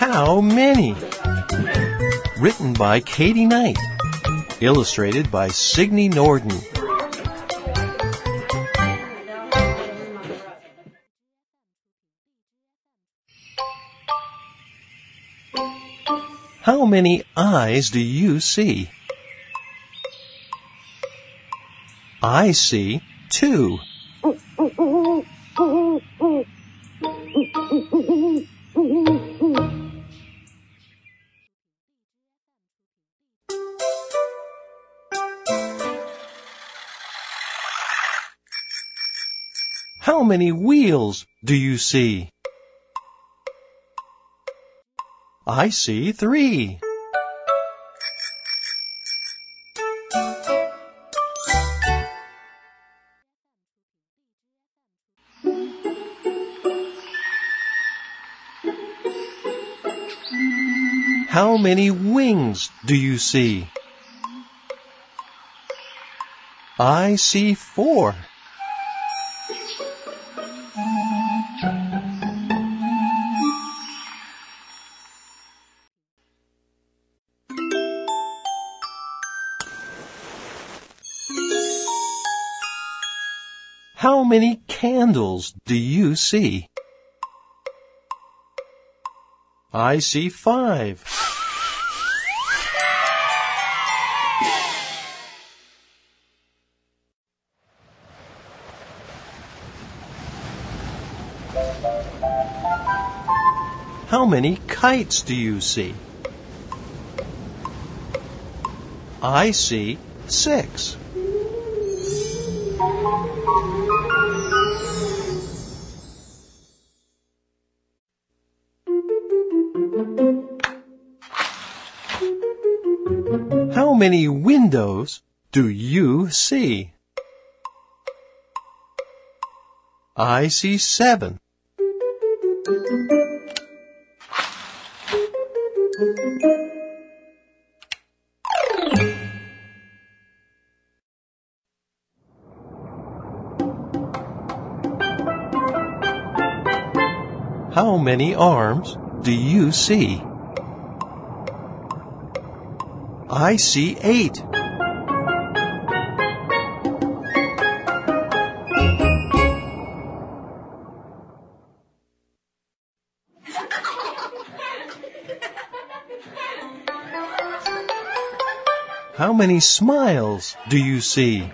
How many? Written by Katie Knight. Illustrated by Signe Norden. How many eyes do you see? I see two. How many wheels do you see? I see three. How many wings do you see? I see four. How many candles do you see? I see five. How many kites do you see? I see six. How many windows do you see? I see seven. How many arms do you see? I see eight. How many smiles do you see?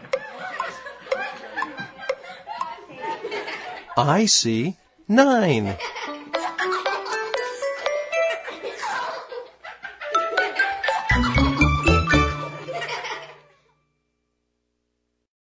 I see nine. Chicago.